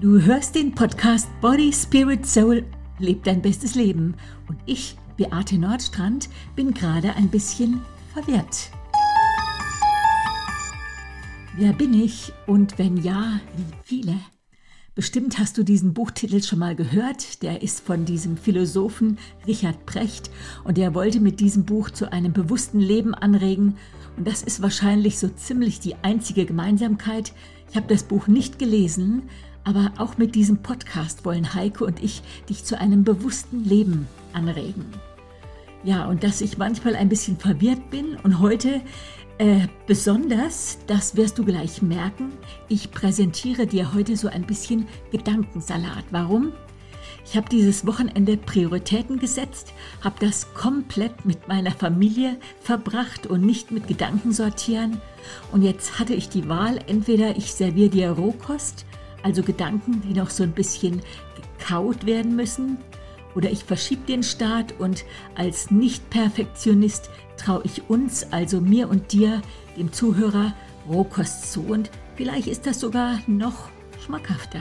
Du hörst den Podcast Body, Spirit, Soul, lebt dein bestes Leben. Und ich, Beate Nordstrand, bin gerade ein bisschen verwirrt. Wer bin ich und wenn ja, wie viele? Bestimmt hast du diesen Buchtitel schon mal gehört. Der ist von diesem Philosophen Richard Precht und der wollte mit diesem Buch zu einem bewussten Leben anregen. Und das ist wahrscheinlich so ziemlich die einzige Gemeinsamkeit. Ich habe das Buch nicht gelesen, aber auch mit diesem Podcast wollen Heike und ich dich zu einem bewussten Leben anregen. Ja, und dass ich manchmal ein bisschen verwirrt bin und heute äh, besonders, das wirst du gleich merken, ich präsentiere dir heute so ein bisschen Gedankensalat. Warum? Ich habe dieses Wochenende Prioritäten gesetzt, habe das komplett mit meiner Familie verbracht und nicht mit Gedanken sortieren. Und jetzt hatte ich die Wahl, entweder ich serviere dir Rohkost also Gedanken, die noch so ein bisschen gekaut werden müssen. Oder ich verschiebe den Start und als Nicht-Perfektionist traue ich uns, also mir und dir, dem Zuhörer, Rohkost zu. Und vielleicht ist das sogar noch schmackhafter.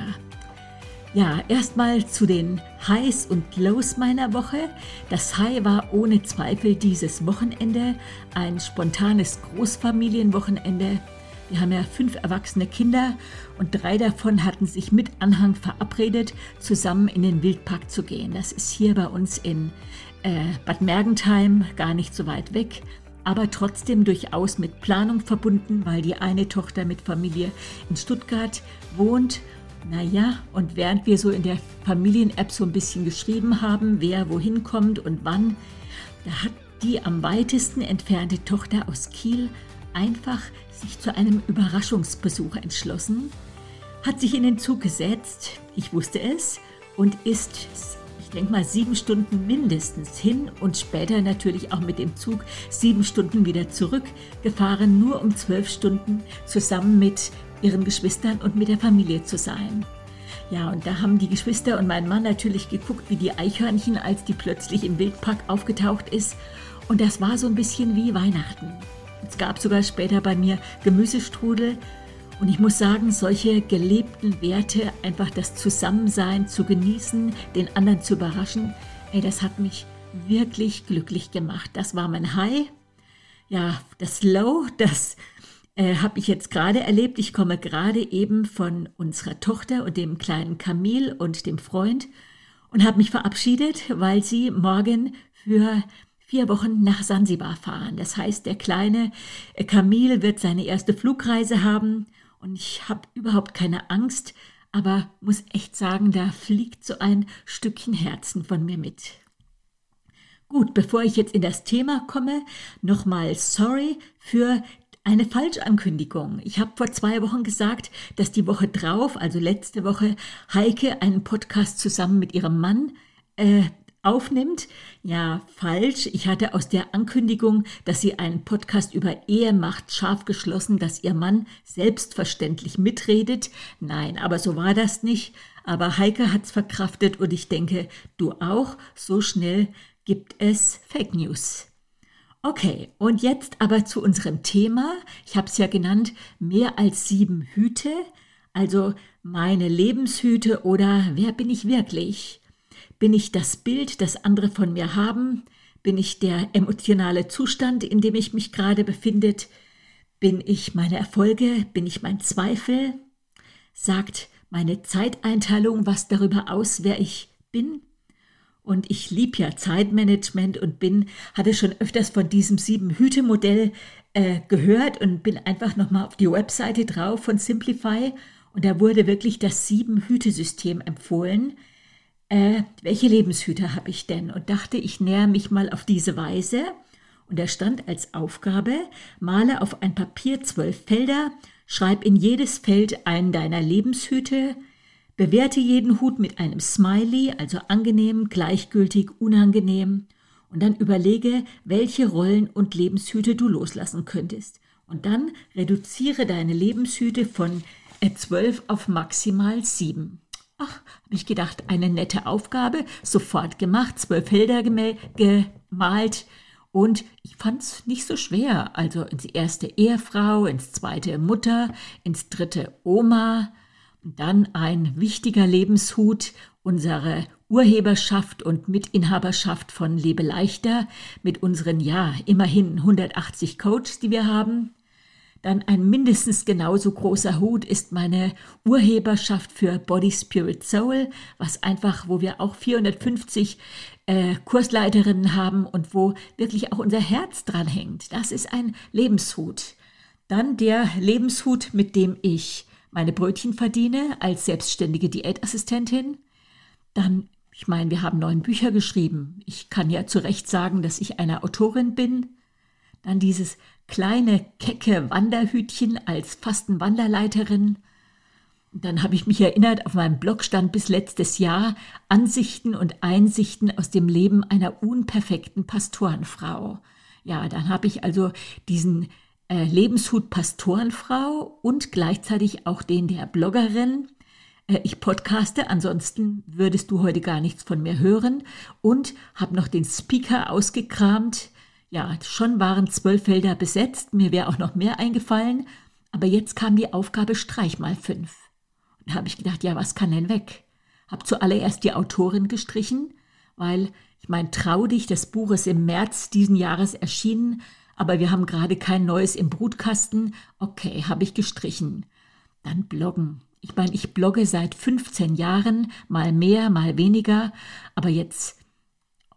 Ja, erstmal zu den Highs und Lows meiner Woche. Das High war ohne Zweifel dieses Wochenende, ein spontanes Großfamilienwochenende wir haben ja fünf erwachsene Kinder und drei davon hatten sich mit Anhang verabredet, zusammen in den Wildpark zu gehen. Das ist hier bei uns in äh, Bad Mergentheim, gar nicht so weit weg, aber trotzdem durchaus mit Planung verbunden, weil die eine Tochter mit Familie in Stuttgart wohnt. Naja, und während wir so in der Familien-App so ein bisschen geschrieben haben, wer wohin kommt und wann, da hat die am weitesten entfernte Tochter aus Kiel einfach sich zu einem Überraschungsbesuch entschlossen, hat sich in den Zug gesetzt, ich wusste es, und ist, ich denke mal, sieben Stunden mindestens hin und später natürlich auch mit dem Zug sieben Stunden wieder zurückgefahren, nur um zwölf Stunden zusammen mit ihren Geschwistern und mit der Familie zu sein. Ja, und da haben die Geschwister und mein Mann natürlich geguckt, wie die Eichhörnchen, als die plötzlich im Wildpark aufgetaucht ist. Und das war so ein bisschen wie Weihnachten. Es gab sogar später bei mir Gemüsestrudel. Und ich muss sagen, solche gelebten Werte, einfach das Zusammensein zu genießen, den anderen zu überraschen, ey, das hat mich wirklich glücklich gemacht. Das war mein High. Ja, das Low, das äh, habe ich jetzt gerade erlebt. Ich komme gerade eben von unserer Tochter und dem kleinen Camille und dem Freund und habe mich verabschiedet, weil sie morgen für vier Wochen nach Sansibar fahren. Das heißt, der kleine Camille wird seine erste Flugreise haben und ich habe überhaupt keine Angst, aber muss echt sagen, da fliegt so ein Stückchen Herzen von mir mit. Gut, bevor ich jetzt in das Thema komme, nochmal sorry für eine Falschankündigung. Ich habe vor zwei Wochen gesagt, dass die Woche drauf, also letzte Woche, Heike einen Podcast zusammen mit ihrem Mann äh, aufnimmt. Ja, falsch. Ich hatte aus der Ankündigung, dass sie einen Podcast über Ehe macht, scharf geschlossen, dass ihr Mann selbstverständlich mitredet. Nein, aber so war das nicht. Aber Heike hat's verkraftet und ich denke, du auch. So schnell gibt es Fake News. Okay, und jetzt aber zu unserem Thema. Ich habe es ja genannt, mehr als sieben Hüte. Also meine Lebenshüte oder wer bin ich wirklich? Bin ich das Bild, das andere von mir haben? Bin ich der emotionale Zustand, in dem ich mich gerade befinde? Bin ich meine Erfolge? Bin ich mein Zweifel? Sagt meine Zeiteinteilung was darüber aus, wer ich bin? Und ich liebe ja Zeitmanagement und bin, hatte schon öfters von diesem Sieben-Hüte-Modell äh, gehört und bin einfach nochmal auf die Webseite drauf von Simplify und da wurde wirklich das Sieben-Hüte-System empfohlen äh, welche Lebenshüter habe ich denn? Und dachte, ich näher mich mal auf diese Weise. Und er stand als Aufgabe, male auf ein Papier zwölf Felder, schreib in jedes Feld einen deiner Lebenshüte, bewerte jeden Hut mit einem Smiley, also angenehm, gleichgültig, unangenehm, und dann überlege, welche Rollen und Lebenshüte du loslassen könntest. Und dann reduziere deine Lebenshüte von äh, zwölf auf maximal sieben. Ach, habe ich gedacht, eine nette Aufgabe, sofort gemacht, zwölf Felder gemalt und ich fand es nicht so schwer. Also ins erste Ehefrau, ins zweite Mutter, ins dritte Oma. Dann ein wichtiger Lebenshut, unsere Urheberschaft und Mitinhaberschaft von Lebe leichter mit unseren, ja, immerhin 180 Coaches, die wir haben. Dann ein mindestens genauso großer Hut ist meine Urheberschaft für Body, Spirit, Soul, was einfach, wo wir auch 450 äh, Kursleiterinnen haben und wo wirklich auch unser Herz dran hängt. Das ist ein Lebenshut. Dann der Lebenshut, mit dem ich meine Brötchen verdiene als selbstständige Diätassistentin. Dann, ich meine, wir haben neun Bücher geschrieben. Ich kann ja zu Recht sagen, dass ich eine Autorin bin. Dann dieses kleine, kecke Wanderhütchen als Fastenwanderleiterin. Dann habe ich mich erinnert, auf meinem Blog stand bis letztes Jahr Ansichten und Einsichten aus dem Leben einer unperfekten Pastorenfrau. Ja, dann habe ich also diesen äh, Lebenshut Pastorenfrau und gleichzeitig auch den der Bloggerin. Äh, ich podcaste, ansonsten würdest du heute gar nichts von mir hören und habe noch den Speaker ausgekramt. Ja, schon waren zwölf Felder besetzt, mir wäre auch noch mehr eingefallen, aber jetzt kam die Aufgabe Streich mal fünf. Und da habe ich gedacht, ja, was kann denn weg? Hab zuallererst die Autorin gestrichen, weil ich meine, Trau dich, das Buch ist im März diesen Jahres erschienen, aber wir haben gerade kein neues im Brutkasten. Okay, habe ich gestrichen. Dann bloggen. Ich meine, ich blogge seit 15 Jahren, mal mehr, mal weniger, aber jetzt,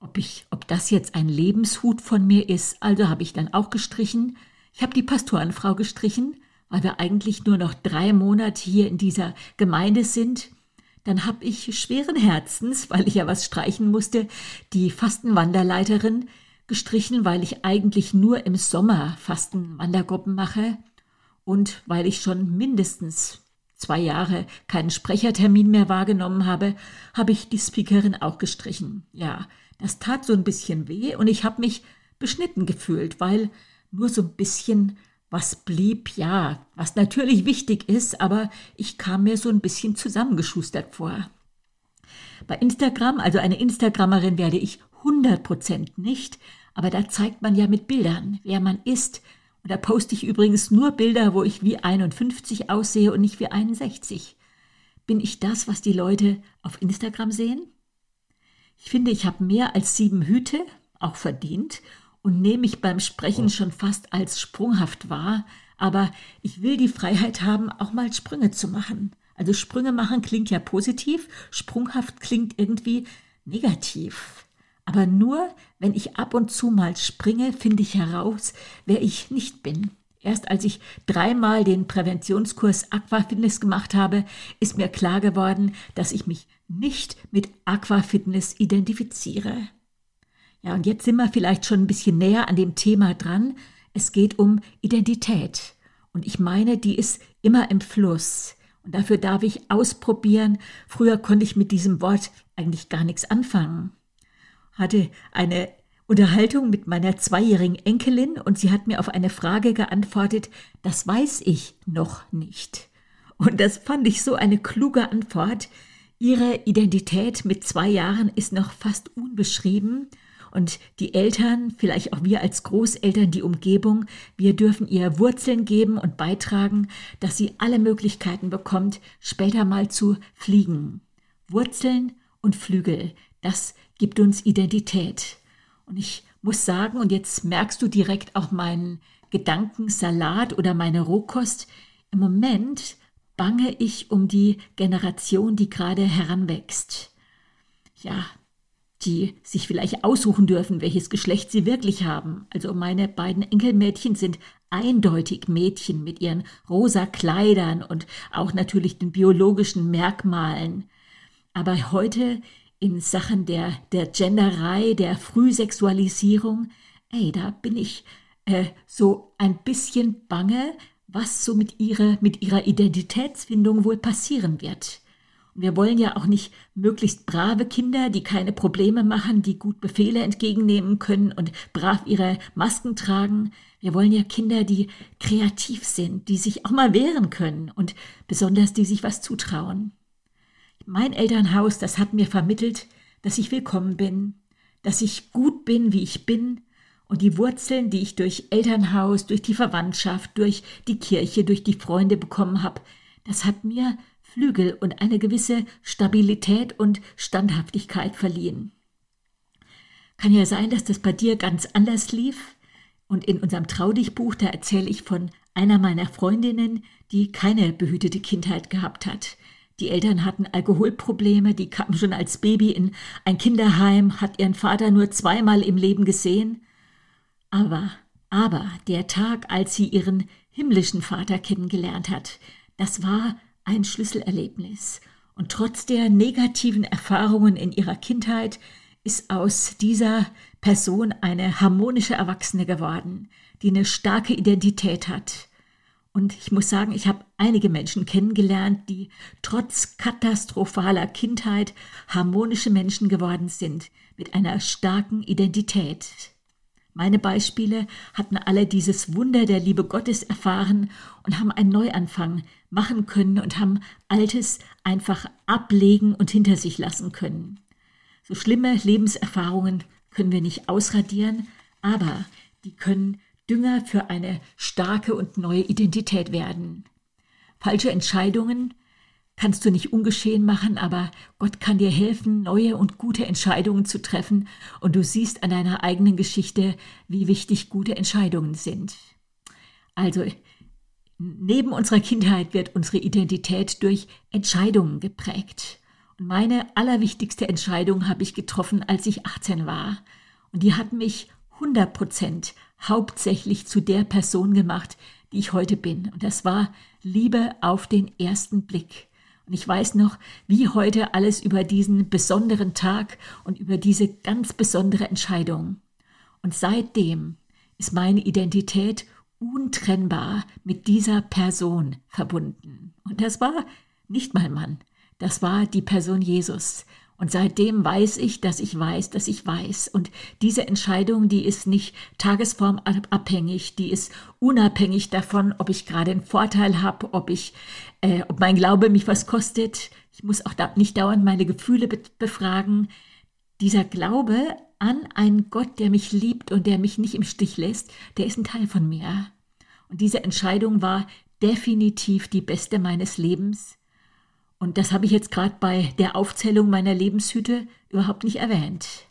ob ich, ob das jetzt ein Lebenshut von mir ist, also habe ich dann auch gestrichen. Ich habe die Pastorenfrau gestrichen, weil wir eigentlich nur noch drei Monate hier in dieser Gemeinde sind. Dann habe ich schweren Herzens, weil ich ja was streichen musste, die Fastenwanderleiterin, gestrichen, weil ich eigentlich nur im Sommer Fastenwandergruppen mache und weil ich schon mindestens zwei Jahre keinen Sprechertermin mehr wahrgenommen habe, habe ich die Speakerin auch gestrichen. Ja, das tat so ein bisschen weh und ich habe mich beschnitten gefühlt, weil nur so ein bisschen was blieb, ja, was natürlich wichtig ist, aber ich kam mir so ein bisschen zusammengeschustert vor. Bei Instagram, also eine Instagrammerin werde ich 100% nicht, aber da zeigt man ja mit Bildern, wer man ist. Und da poste ich übrigens nur Bilder, wo ich wie 51 aussehe und nicht wie 61. Bin ich das, was die Leute auf Instagram sehen? Ich finde, ich habe mehr als sieben Hüte, auch verdient, und nehme mich beim Sprechen schon fast als sprunghaft wahr, aber ich will die Freiheit haben, auch mal Sprünge zu machen. Also Sprünge machen klingt ja positiv, sprunghaft klingt irgendwie negativ. Aber nur, wenn ich ab und zu mal springe, finde ich heraus, wer ich nicht bin. Erst als ich dreimal den Präventionskurs Aquafitness gemacht habe, ist mir klar geworden, dass ich mich nicht mit Aquafitness identifiziere. Ja, und jetzt sind wir vielleicht schon ein bisschen näher an dem Thema dran. Es geht um Identität. Und ich meine, die ist immer im Fluss. Und dafür darf ich ausprobieren. Früher konnte ich mit diesem Wort eigentlich gar nichts anfangen hatte eine Unterhaltung mit meiner zweijährigen Enkelin und sie hat mir auf eine Frage geantwortet, das weiß ich noch nicht. Und das fand ich so eine kluge Antwort. Ihre Identität mit zwei Jahren ist noch fast unbeschrieben und die Eltern, vielleicht auch wir als Großeltern, die Umgebung, wir dürfen ihr Wurzeln geben und beitragen, dass sie alle Möglichkeiten bekommt, später mal zu fliegen. Wurzeln und Flügel, das gibt uns Identität. Und ich muss sagen, und jetzt merkst du direkt auch meinen Gedankensalat oder meine Rohkost, im Moment bange ich um die Generation, die gerade heranwächst. Ja, die sich vielleicht aussuchen dürfen, welches Geschlecht sie wirklich haben. Also meine beiden Enkelmädchen sind eindeutig Mädchen mit ihren rosa Kleidern und auch natürlich den biologischen Merkmalen. Aber heute in Sachen der, der Genderei, der Frühsexualisierung, ey, da bin ich äh, so ein bisschen bange, was so mit ihrer, mit ihrer Identitätsfindung wohl passieren wird. Und wir wollen ja auch nicht möglichst brave Kinder, die keine Probleme machen, die gut Befehle entgegennehmen können und brav ihre Masken tragen. Wir wollen ja Kinder, die kreativ sind, die sich auch mal wehren können und besonders die sich was zutrauen. Mein Elternhaus, das hat mir vermittelt, dass ich willkommen bin, dass ich gut bin, wie ich bin, und die Wurzeln, die ich durch Elternhaus, durch die Verwandtschaft, durch die Kirche, durch die Freunde bekommen habe, das hat mir Flügel und eine gewisse Stabilität und Standhaftigkeit verliehen. Kann ja sein, dass das bei dir ganz anders lief. Und in unserem Traudichbuch, da erzähle ich von einer meiner Freundinnen, die keine behütete Kindheit gehabt hat. Die Eltern hatten Alkoholprobleme, die kam schon als Baby in ein Kinderheim, hat ihren Vater nur zweimal im Leben gesehen. Aber, aber der Tag, als sie ihren himmlischen Vater kennengelernt hat, das war ein Schlüsselerlebnis. Und trotz der negativen Erfahrungen in ihrer Kindheit ist aus dieser Person eine harmonische Erwachsene geworden, die eine starke Identität hat. Und ich muss sagen, ich habe einige Menschen kennengelernt, die trotz katastrophaler Kindheit harmonische Menschen geworden sind, mit einer starken Identität. Meine Beispiele hatten alle dieses Wunder der Liebe Gottes erfahren und haben einen Neuanfang machen können und haben Altes einfach ablegen und hinter sich lassen können. So schlimme Lebenserfahrungen können wir nicht ausradieren, aber die können Dünger für eine starke und neue Identität werden. Falsche Entscheidungen kannst du nicht ungeschehen machen, aber Gott kann dir helfen, neue und gute Entscheidungen zu treffen, und du siehst an deiner eigenen Geschichte, wie wichtig gute Entscheidungen sind. Also, neben unserer Kindheit wird unsere Identität durch Entscheidungen geprägt. Meine allerwichtigste Entscheidung habe ich getroffen, als ich 18 war. Und die hat mich 100 Prozent hauptsächlich zu der Person gemacht, die ich heute bin. Und das war Liebe auf den ersten Blick. Und ich weiß noch, wie heute alles über diesen besonderen Tag und über diese ganz besondere Entscheidung. Und seitdem ist meine Identität untrennbar mit dieser Person verbunden. Und das war nicht mein Mann, das war die Person Jesus. Und seitdem weiß ich, dass ich weiß, dass ich weiß. Und diese Entscheidung, die ist nicht tagesformabhängig, die ist unabhängig davon, ob ich gerade einen Vorteil habe, ob ich, äh, ob mein Glaube mich was kostet. Ich muss auch da nicht dauernd meine Gefühle be befragen. Dieser Glaube an einen Gott, der mich liebt und der mich nicht im Stich lässt, der ist ein Teil von mir. Und diese Entscheidung war definitiv die beste meines Lebens. Und das habe ich jetzt gerade bei der Aufzählung meiner Lebenshüte überhaupt nicht erwähnt.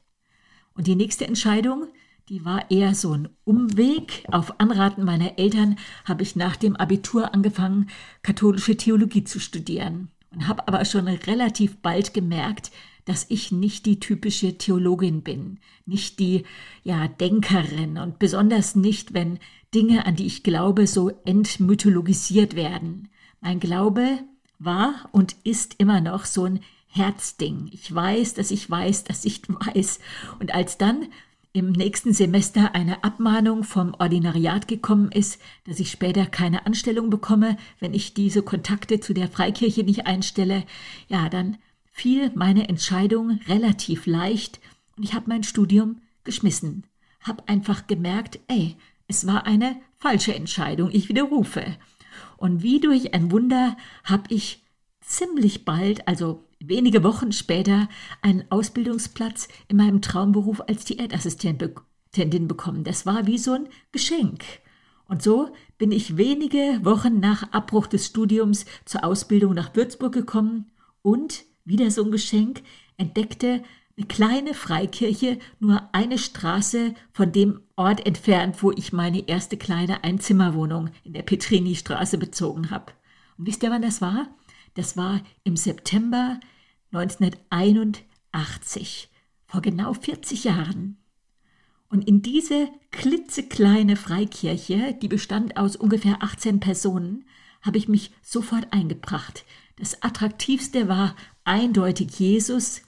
Und die nächste Entscheidung, die war eher so ein Umweg. Auf Anraten meiner Eltern habe ich nach dem Abitur angefangen, katholische Theologie zu studieren und habe aber schon relativ bald gemerkt, dass ich nicht die typische Theologin bin, nicht die ja Denkerin und besonders nicht, wenn Dinge, an die ich glaube, so entmythologisiert werden. Mein Glaube war und ist immer noch so ein Herzding. Ich weiß, dass ich weiß, dass ich weiß. Und als dann im nächsten Semester eine Abmahnung vom Ordinariat gekommen ist, dass ich später keine Anstellung bekomme, wenn ich diese Kontakte zu der Freikirche nicht einstelle, ja, dann fiel meine Entscheidung relativ leicht und ich habe mein Studium geschmissen. Hab einfach gemerkt, ey, es war eine falsche Entscheidung, ich widerrufe. Und wie durch ein Wunder habe ich ziemlich bald, also wenige Wochen später, einen Ausbildungsplatz in meinem Traumberuf als Diätassistentin bekommen. Das war wie so ein Geschenk. Und so bin ich wenige Wochen nach Abbruch des Studiums zur Ausbildung nach Würzburg gekommen und, wieder so ein Geschenk, entdeckte eine kleine Freikirche, nur eine Straße von dem Ort entfernt, wo ich meine erste kleine Einzimmerwohnung in der Petrini-Straße bezogen habe. Und wisst ihr, wann das war? Das war im September 1981, vor genau 40 Jahren. Und in diese klitzekleine Freikirche, die bestand aus ungefähr 18 Personen, habe ich mich sofort eingebracht. Das Attraktivste war eindeutig Jesus,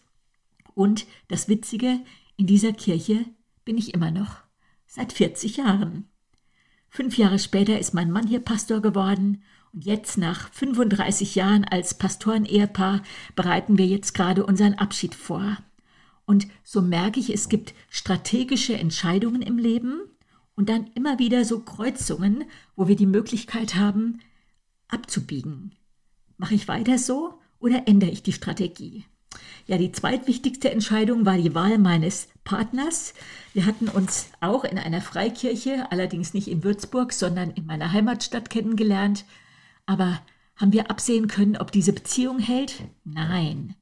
und das Witzige, in dieser Kirche bin ich immer noch. Seit 40 Jahren. Fünf Jahre später ist mein Mann hier Pastor geworden und jetzt nach 35 Jahren als Pastoren-Ehepaar bereiten wir jetzt gerade unseren Abschied vor. Und so merke ich, es gibt strategische Entscheidungen im Leben und dann immer wieder so Kreuzungen, wo wir die Möglichkeit haben, abzubiegen. Mache ich weiter so oder ändere ich die Strategie? Ja, die zweitwichtigste Entscheidung war die Wahl meines Partners. Wir hatten uns auch in einer Freikirche, allerdings nicht in Würzburg, sondern in meiner Heimatstadt kennengelernt, aber Haben wir absehen können, ob diese Beziehung hält? Nein.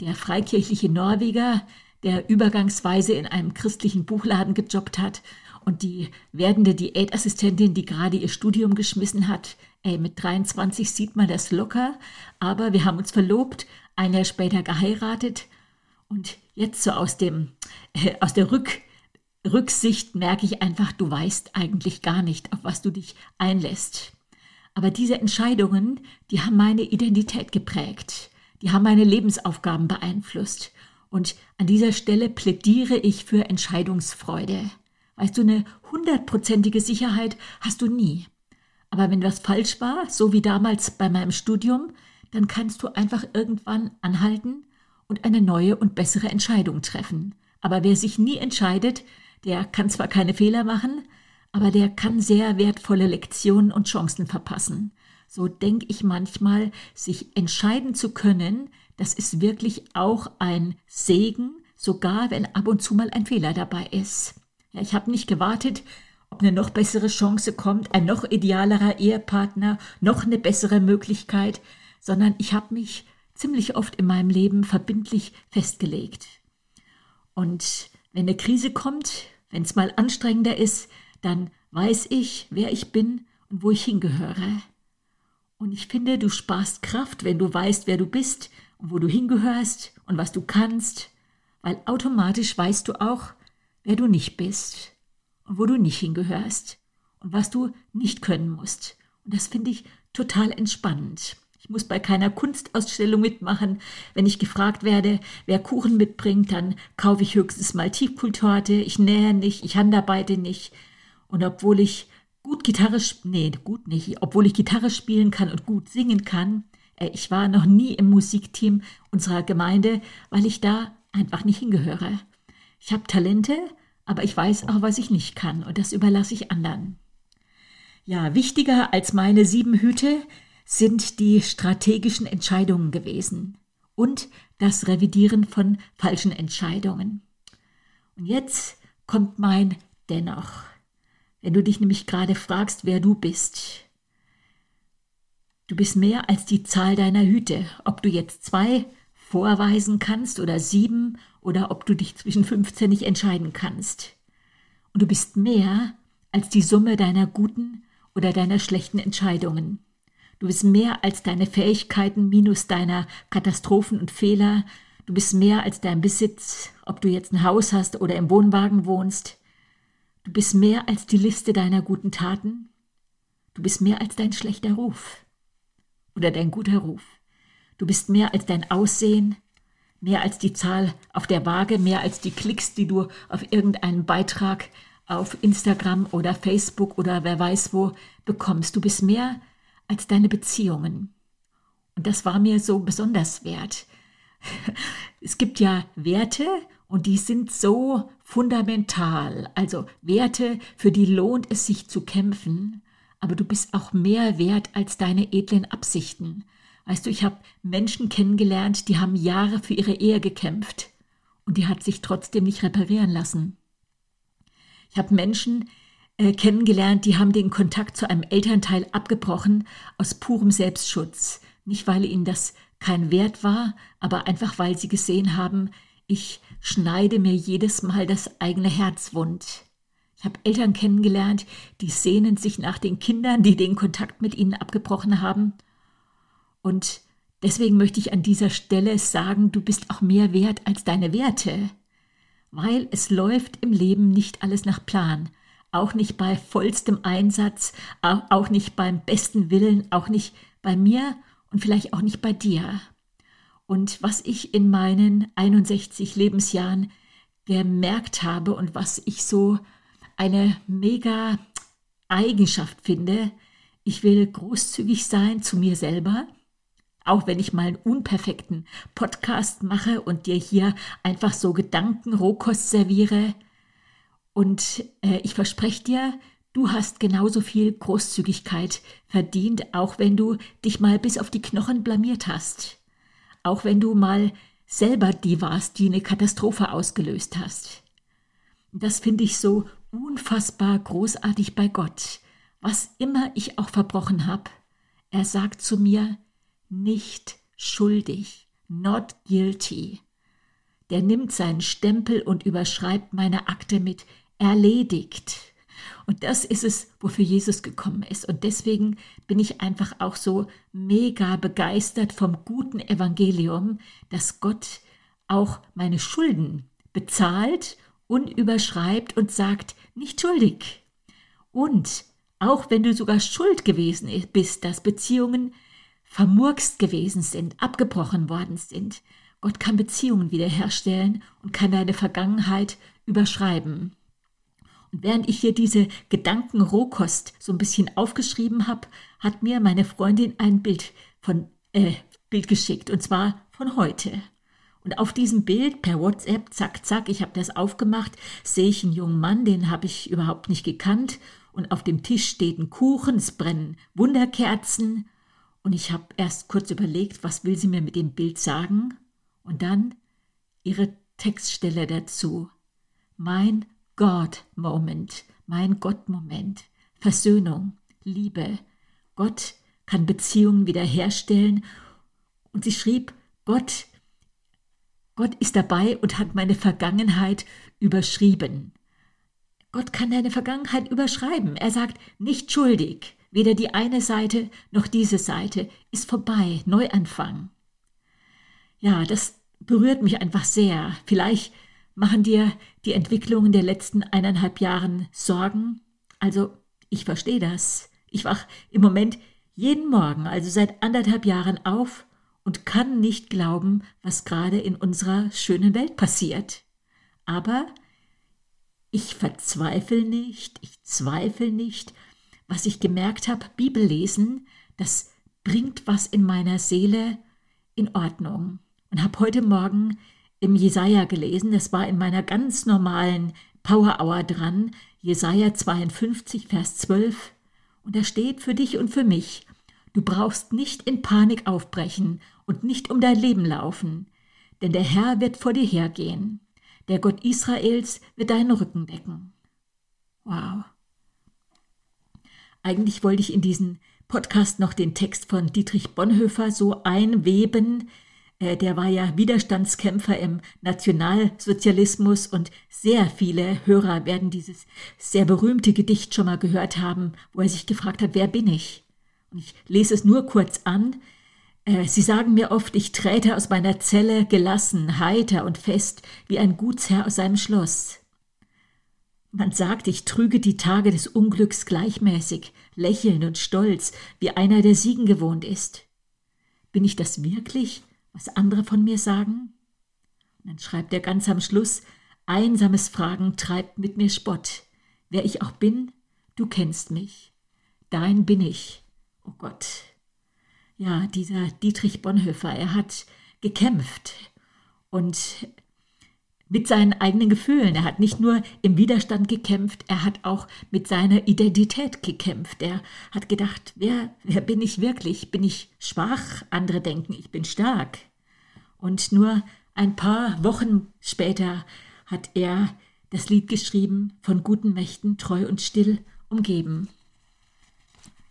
Der freikirchliche Norweger, der übergangsweise in einem christlichen Buchladen gejobbt hat und die werdende Diätassistentin, die gerade ihr Studium geschmissen hat, ey, mit 23 sieht man das locker, aber wir haben uns verlobt, ein Jahr später geheiratet und jetzt so aus dem, äh, aus der Rück, Rücksicht merke ich einfach, du weißt eigentlich gar nicht, auf was du dich einlässt. Aber diese Entscheidungen, die haben meine Identität geprägt, die haben meine Lebensaufgaben beeinflusst. Und an dieser Stelle plädiere ich für Entscheidungsfreude. Weißt du, eine hundertprozentige Sicherheit hast du nie. Aber wenn was falsch war, so wie damals bei meinem Studium, dann kannst du einfach irgendwann anhalten und eine neue und bessere Entscheidung treffen. Aber wer sich nie entscheidet, der kann zwar keine Fehler machen, aber der kann sehr wertvolle Lektionen und Chancen verpassen. So denke ich manchmal, sich entscheiden zu können, das ist wirklich auch ein Segen, sogar wenn ab und zu mal ein Fehler dabei ist. Ja, ich habe nicht gewartet, ob eine noch bessere Chance kommt, ein noch idealerer Ehepartner, noch eine bessere Möglichkeit, sondern ich habe mich ziemlich oft in meinem Leben verbindlich festgelegt. Und wenn eine Krise kommt, wenn es mal anstrengender ist, dann weiß ich, wer ich bin und wo ich hingehöre. Und ich finde, du sparst Kraft, wenn du weißt, wer du bist und wo du hingehörst und was du kannst, weil automatisch weißt du auch, wer du nicht bist und wo du nicht hingehörst und was du nicht können musst. Und das finde ich total entspannend. Muss bei keiner Kunstausstellung mitmachen. Wenn ich gefragt werde, wer Kuchen mitbringt, dann kaufe ich höchstens mal Tiefkultorte. Ich nähe nicht, ich handarbeite nicht. Und obwohl ich gut Gitarre, nee, gut nicht, obwohl ich Gitarre spielen kann und gut singen kann, äh, ich war noch nie im Musikteam unserer Gemeinde, weil ich da einfach nicht hingehöre. Ich habe Talente, aber ich weiß auch, was ich nicht kann und das überlasse ich anderen. Ja, wichtiger als meine sieben Hüte sind die strategischen Entscheidungen gewesen und das Revidieren von falschen Entscheidungen. Und jetzt kommt mein Dennoch. Wenn du dich nämlich gerade fragst, wer du bist. Du bist mehr als die Zahl deiner Hüte. Ob du jetzt zwei vorweisen kannst oder sieben oder ob du dich zwischen 15 nicht entscheiden kannst. Und du bist mehr als die Summe deiner guten oder deiner schlechten Entscheidungen. Du bist mehr als deine Fähigkeiten minus deiner Katastrophen und Fehler. Du bist mehr als dein Besitz, ob du jetzt ein Haus hast oder im Wohnwagen wohnst. Du bist mehr als die Liste deiner guten Taten. Du bist mehr als dein schlechter Ruf oder dein guter Ruf. Du bist mehr als dein Aussehen, mehr als die Zahl auf der Waage, mehr als die Klicks, die du auf irgendeinen Beitrag auf Instagram oder Facebook oder wer weiß wo bekommst. Du bist mehr als deine Beziehungen. Und das war mir so besonders wert. Es gibt ja Werte und die sind so fundamental. Also Werte, für die lohnt es sich zu kämpfen, aber du bist auch mehr wert als deine edlen Absichten. Weißt du, ich habe Menschen kennengelernt, die haben Jahre für ihre Ehe gekämpft und die hat sich trotzdem nicht reparieren lassen. Ich habe Menschen äh, kennengelernt, die haben den Kontakt zu einem Elternteil abgebrochen aus purem Selbstschutz. Nicht, weil ihnen das kein Wert war, aber einfach, weil sie gesehen haben, ich schneide mir jedes Mal das eigene Herz wund. Ich habe Eltern kennengelernt, die sehnen sich nach den Kindern, die den Kontakt mit ihnen abgebrochen haben. Und deswegen möchte ich an dieser Stelle sagen, du bist auch mehr wert als deine Werte, weil es läuft im Leben nicht alles nach Plan, auch nicht bei vollstem Einsatz, auch nicht beim besten Willen, auch nicht bei mir und vielleicht auch nicht bei dir. Und was ich in meinen 61 Lebensjahren gemerkt habe und was ich so eine mega Eigenschaft finde. Ich will großzügig sein zu mir selber, auch wenn ich mal einen unperfekten Podcast mache und dir hier einfach so Gedanken Rohkost serviere. Und äh, ich verspreche dir, du hast genauso viel Großzügigkeit verdient, auch wenn du dich mal bis auf die Knochen blamiert hast. Auch wenn du mal selber die warst, die eine Katastrophe ausgelöst hast. Das finde ich so unfassbar großartig bei Gott. Was immer ich auch verbrochen habe, Er sagt zu mir, nicht schuldig, not guilty. Der nimmt seinen Stempel und überschreibt meine Akte mit erledigt. Und das ist es, wofür Jesus gekommen ist. Und deswegen bin ich einfach auch so mega begeistert vom guten Evangelium, dass Gott auch meine Schulden bezahlt und überschreibt und sagt, nicht schuldig. Und auch wenn du sogar schuld gewesen bist, dass Beziehungen vermurkst gewesen sind, abgebrochen worden sind, Gott kann Beziehungen wiederherstellen und kann deine Vergangenheit überschreiben. Und während ich hier diese Gedankenrohkost so ein bisschen aufgeschrieben habe, hat mir meine Freundin ein Bild von äh, Bild geschickt und zwar von heute. Und auf diesem Bild per WhatsApp, zack, zack, ich habe das aufgemacht, sehe ich einen jungen Mann, den habe ich überhaupt nicht gekannt. Und auf dem Tisch steht ein Kuchen, es brennen Wunderkerzen. Und ich habe erst kurz überlegt, was will sie mir mit dem Bild sagen? Und dann ihre Textstelle dazu. Mein God-Moment, mein Gott-Moment, Versöhnung, Liebe. Gott kann Beziehungen wiederherstellen. Und sie schrieb, Gott, Gott ist dabei und hat meine Vergangenheit überschrieben. Gott kann deine Vergangenheit überschreiben. Er sagt, nicht schuldig. Weder die eine Seite noch diese Seite ist vorbei. Neuanfang. Ja, das berührt mich einfach sehr. Vielleicht machen dir die Entwicklungen der letzten eineinhalb Jahren Sorgen? Also, ich verstehe das. Ich wach im Moment jeden Morgen, also seit anderthalb Jahren auf und kann nicht glauben, was gerade in unserer schönen Welt passiert. Aber ich verzweifle nicht, ich zweifle nicht. Was ich gemerkt habe, Bibellesen, das bringt was in meiner Seele in Ordnung. Und habe heute Morgen im Jesaja gelesen. Das war in meiner ganz normalen Power Hour dran. Jesaja 52, Vers 12. Und da steht für dich und für mich: Du brauchst nicht in Panik aufbrechen und nicht um dein Leben laufen, denn der Herr wird vor dir hergehen. Der Gott Israels wird deinen Rücken decken. Wow. Eigentlich wollte ich in diesen Podcast noch den Text von Dietrich Bonhoeffer so einweben, der war ja Widerstandskämpfer im Nationalsozialismus und sehr viele Hörer werden dieses sehr berühmte Gedicht schon mal gehört haben, wo er sich gefragt hat, wer bin ich? Und ich lese es nur kurz an. Äh, Sie sagen mir oft, ich träte aus meiner Zelle gelassen, heiter und fest, wie ein Gutsherr aus seinem Schloss. Man sagt, ich trüge die Tage des Unglücks gleichmäßig, lächelnd und stolz, wie einer, der Siegen gewohnt ist. Bin ich das wirklich, was andere von mir sagen? Und dann schreibt er ganz am Schluss, einsames Fragen treibt mit mir Spott. Wer ich auch bin, du kennst mich. Dein bin ich. Oh Gott. Ja, dieser Dietrich Bonhoeffer, er hat gekämpft und mit seinen eigenen Gefühlen. Er hat nicht nur im Widerstand gekämpft, er hat auch mit seiner Identität gekämpft. Er hat gedacht, wer, wer bin ich wirklich? Bin ich schwach? Andere denken, ich bin stark. Und nur ein paar Wochen später hat er das Lied geschrieben, von guten Mächten treu und still umgeben.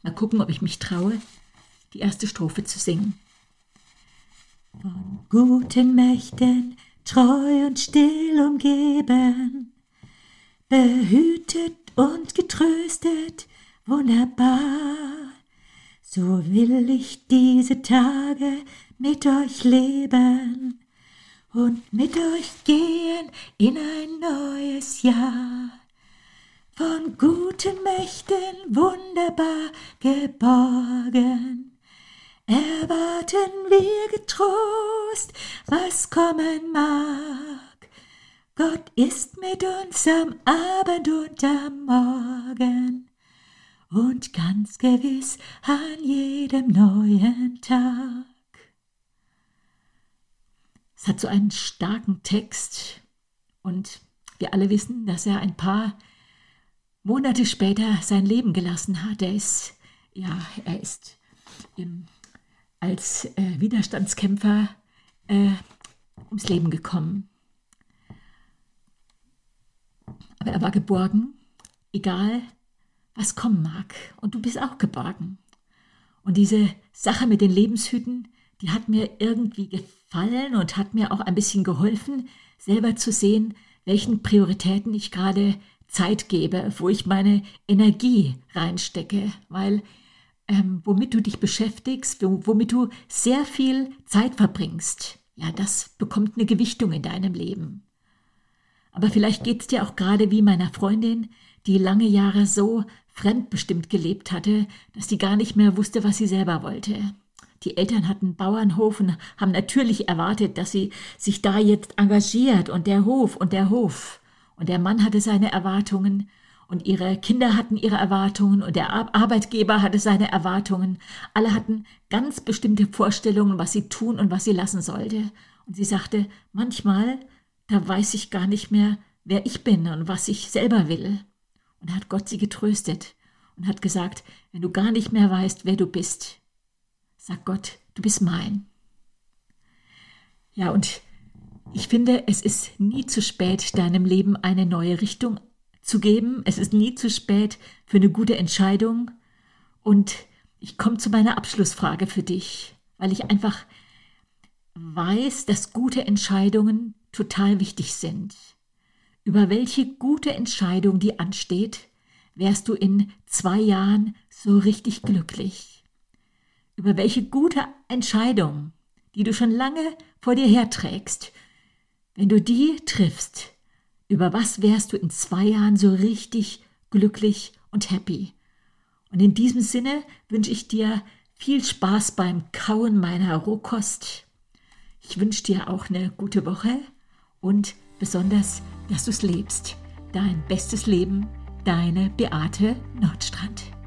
Mal gucken, ob ich mich traue, die erste Strophe zu singen. Von guten Mächten treu und still umgeben, behütet und getröstet, wunderbar. So will ich diese Tage mit euch leben und mit euch gehen in ein neues Jahr. Von guten Mächten wunderbar geborgen erwarten wir getrost, was kommen mag. Gott ist mit uns am Abend und am Morgen und ganz gewiss an jedem neuen Tag. Es hat so einen starken Text und wir alle wissen, dass er ein paar Monate später sein Leben gelassen hat. Er ist, ja, er ist im als äh, Widerstandskämpfer äh, ums Leben gekommen. Aber er war geborgen, egal was kommen mag. Und du bist auch geborgen. Und diese Sache mit den Lebenshüten, die hat mir irgendwie gefallen und hat mir auch ein bisschen geholfen, selber zu sehen, welchen Prioritäten ich gerade Zeit gebe, wo ich meine Energie reinstecke, weil ähm, womit du dich beschäftigst, womit du sehr viel Zeit verbringst, ja, das bekommt eine Gewichtung in deinem Leben. Aber vielleicht geht es dir auch gerade wie meiner Freundin, die lange Jahre so fremdbestimmt gelebt hatte, dass sie gar nicht mehr wusste, was sie selber wollte. Die Eltern hatten Bauernhof und haben natürlich erwartet, dass sie sich da jetzt engagiert und der Hof und der Hof. Und der Mann hatte seine Erwartungen und ihre Kinder hatten ihre Erwartungen und der Arbeitgeber hatte seine Erwartungen. Alle hatten ganz bestimmte Vorstellungen, was sie tun und was sie lassen sollte. Und sie sagte, manchmal, da weiß ich gar nicht mehr, wer ich bin und was ich selber will. Und da hat Gott sie getröstet und hat gesagt, wenn du gar nicht mehr weißt, wer du bist, sag Gott, du bist mein. Ja, und ich finde, es ist nie zu spät, deinem Leben eine neue Richtung zu geben. Es ist nie zu spät für eine gute Entscheidung. Und ich komme zu meiner Abschlussfrage für dich, weil ich einfach weiß, dass gute Entscheidungen total wichtig sind. Über welche gute Entscheidung die ansteht, wärst du in zwei Jahren so richtig glücklich. Über welche gute Entscheidung, die du schon lange vor dir herträgst, wenn du die triffst, über was wärst du in zwei Jahren so richtig glücklich und happy. Und in diesem Sinne wünsche ich dir viel Spaß beim Kauen meiner Rohkost. Ich wünsche dir auch eine gute Woche und besonders, dass du es lebst. Dein bestes Leben, deine Beate Nordstrand.